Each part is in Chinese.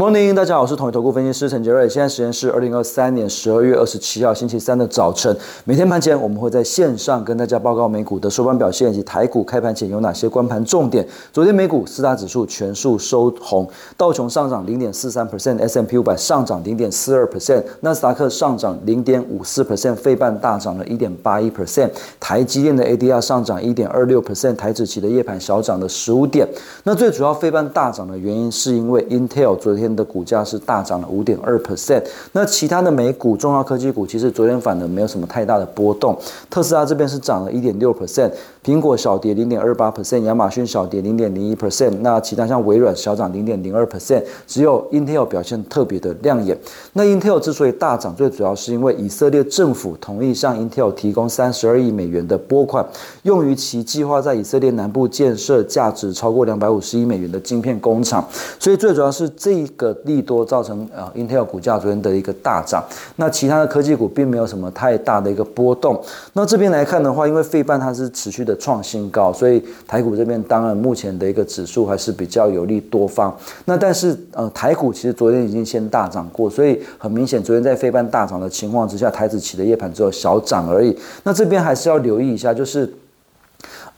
Morning，大家好，我是统一投顾分析师陈杰瑞。现在时间是二零二三年十二月二十七号星期三的早晨。每天盘前我们会在线上跟大家报告美股的收盘表现以及台股开盘前有哪些关盘重点。昨天美股四大指数全数收红，道琼上涨零点四三 percent，S M P 五百上涨零点四二 percent，纳斯达克上涨零点五四 percent，费半大涨了一点八一 percent，台积电的 A D R 上涨一点二六 percent，台指期的夜盘小涨了十五点。那最主要费半大涨的原因是因为 Intel 昨天。的股价是大涨了五点二 percent，那其他的美股重要科技股其实昨天反而没有什么太大的波动，特斯拉这边是涨了一点六 percent，苹果小跌零点二八 percent，亚马逊小跌零点零一 percent，那其他像微软小涨零点零二 percent，只有 Intel 表现特别的亮眼。那 Intel 之所以大涨，最主要是因为以色列政府同意向 Intel 提供三十二亿美元的拨款，用于其计划在以色列南部建设价值超过两百五十亿美元的晶片工厂，所以最主要是这一。个利多造成呃，Intel 股价昨天的一个大涨，那其他的科技股并没有什么太大的一个波动。那这边来看的话，因为费半它是持续的创新高，所以台股这边当然目前的一个指数还是比较有利多方。那但是呃，台股其实昨天已经先大涨过，所以很明显，昨天在费半大涨的情况之下，台子起的夜盘只有小涨而已。那这边还是要留意一下，就是。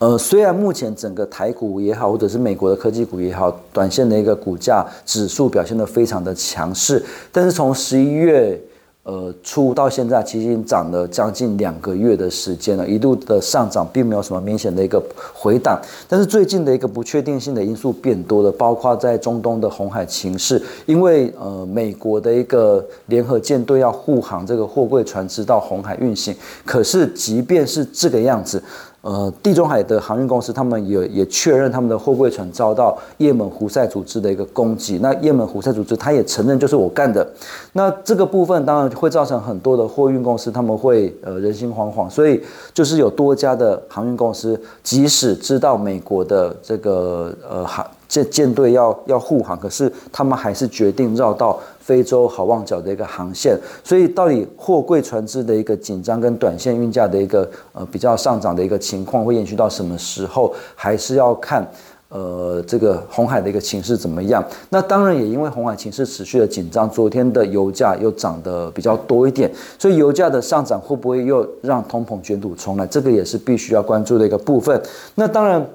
呃，虽然目前整个台股也好，或者是美国的科技股也好，短线的一个股价指数表现得非常的强势，但是从十一月呃初到现在，其实已经涨了将近两个月的时间了，一度的上涨并没有什么明显的一个回档，但是最近的一个不确定性的因素变多了，包括在中东的红海情势，因为呃美国的一个联合舰队要护航这个货柜船只到红海运行，可是即便是这个样子。呃，地中海的航运公司，他们也也确认他们的货柜船遭到也门胡塞组织的一个攻击。那也门胡塞组织，他也承认就是我干的。那这个部分当然会造成很多的货运公司他们会呃人心惶惶，所以就是有多家的航运公司，即使知道美国的这个呃航舰舰队要要护航，可是他们还是决定绕到。非洲好望角的一个航线，所以到底货柜船只的一个紧张跟短线运价的一个呃比较上涨的一个情况会延续到什么时候，还是要看呃这个红海的一个情势怎么样。那当然也因为红海情势持续的紧张，昨天的油价又涨得比较多一点，所以油价的上涨会不会又让通膨卷土重来？这个也是必须要关注的一个部分。那当然。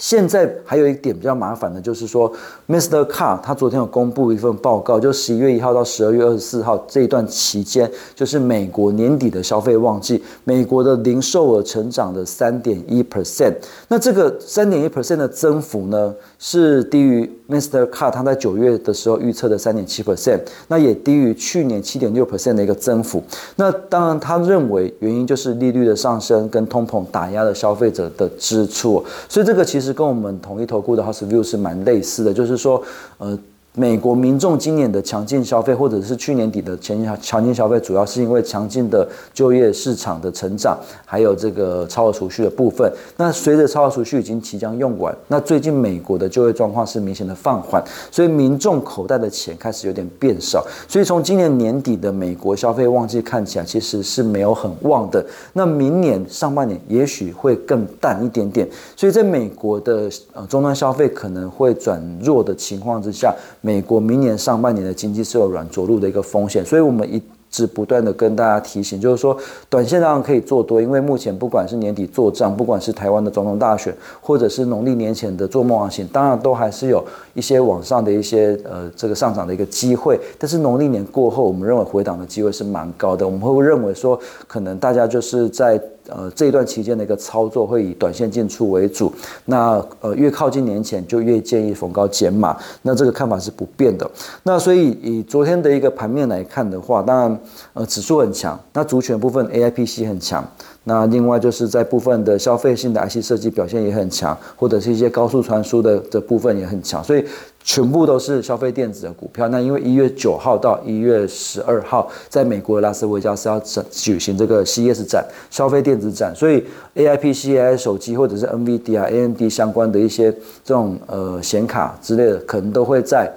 现在还有一点比较麻烦的，就是说，Mr. Car 他昨天有公布一份报告，就十一月一号到十二月二十四号这一段期间，就是美国年底的消费旺季，美国的零售额成长的三点一 percent。那这个三点一 percent 的增幅呢，是低于 Mr. Car 他在九月的时候预测的三点七 percent，那也低于去年七点六 percent 的一个增幅。那当然，他认为原因就是利率的上升跟通膨打压了消费者的支出，所以这个其实。跟我们统一投顾的 House View 是蛮类似的，就是说，呃。美国民众今年的强劲消费，或者是去年底的前强劲消费，主要是因为强劲的就业市场的成长，还有这个超额储蓄的部分。那随着超额储蓄已经即将用完，那最近美国的就业状况是明显的放缓，所以民众口袋的钱开始有点变少。所以从今年年底的美国消费旺季看起来，其实是没有很旺的。那明年上半年也许会更淡一点点。所以在美国的呃终端消费可能会转弱的情况之下。美美国明年上半年的经济是有软着陆的一个风险，所以我们一直不断的跟大家提醒，就是说，短线当然可以做多，因为目前不管是年底做账，不管是台湾的总统大选，或者是农历年前的做梦行情，当然都还是有一些往上的一些呃这个上涨的一个机会。但是农历年过后，我们认为回档的机会是蛮高的，我们会认为说，可能大家就是在。呃，这一段期间的一个操作会以短线进出为主。那呃，越靠近年前就越建议逢高减码。那这个看法是不变的。那所以以昨天的一个盘面来看的话，当然呃指数很强，那主权部分 A I P C 很强。那另外就是在部分的消费性的 IC 设计表现也很强，或者是一些高速传输的的部分也很强，所以全部都是消费电子的股票。那因为一月九号到一月十二号，在美国拉斯维加斯要整举行这个 CES 展，消费电子展，所以 AIPC、AI 手机或者是 NVD 啊、AMD 相关的一些这种呃显卡之类的，可能都会在。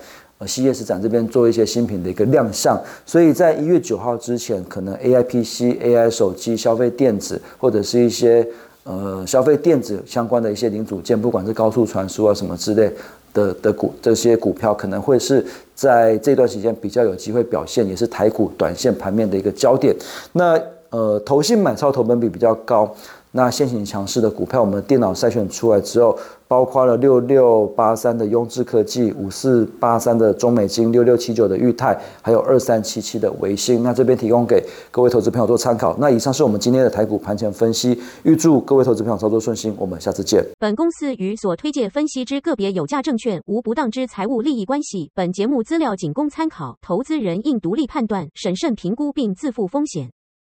CES 展这边做一些新品的一个亮相，所以在一月九号之前，可能 AI PC、AI 手机、消费电子或者是一些呃消费电子相关的一些零组件，不管是高速传输啊什么之类，的的股这些股票，可能会是在这段时间比较有机会表现，也是台股短线盘面的一个焦点。那呃，投信买超投本比比较高。那现行强势的股票，我们电脑筛选出来之后，包括了六六八三的雍智科技、五四八三的中美金、六六七九的裕泰，还有二三七七的维新。那这边提供给各位投资朋友做参考。那以上是我们今天的台股盘前分析，预祝各位投资朋友操作顺心。我们下次见。本公司与所推介分析之个别有价证券无不当之财务利益关系。本节目资料仅供参考，投资人应独立判断、审慎评估并自负风险。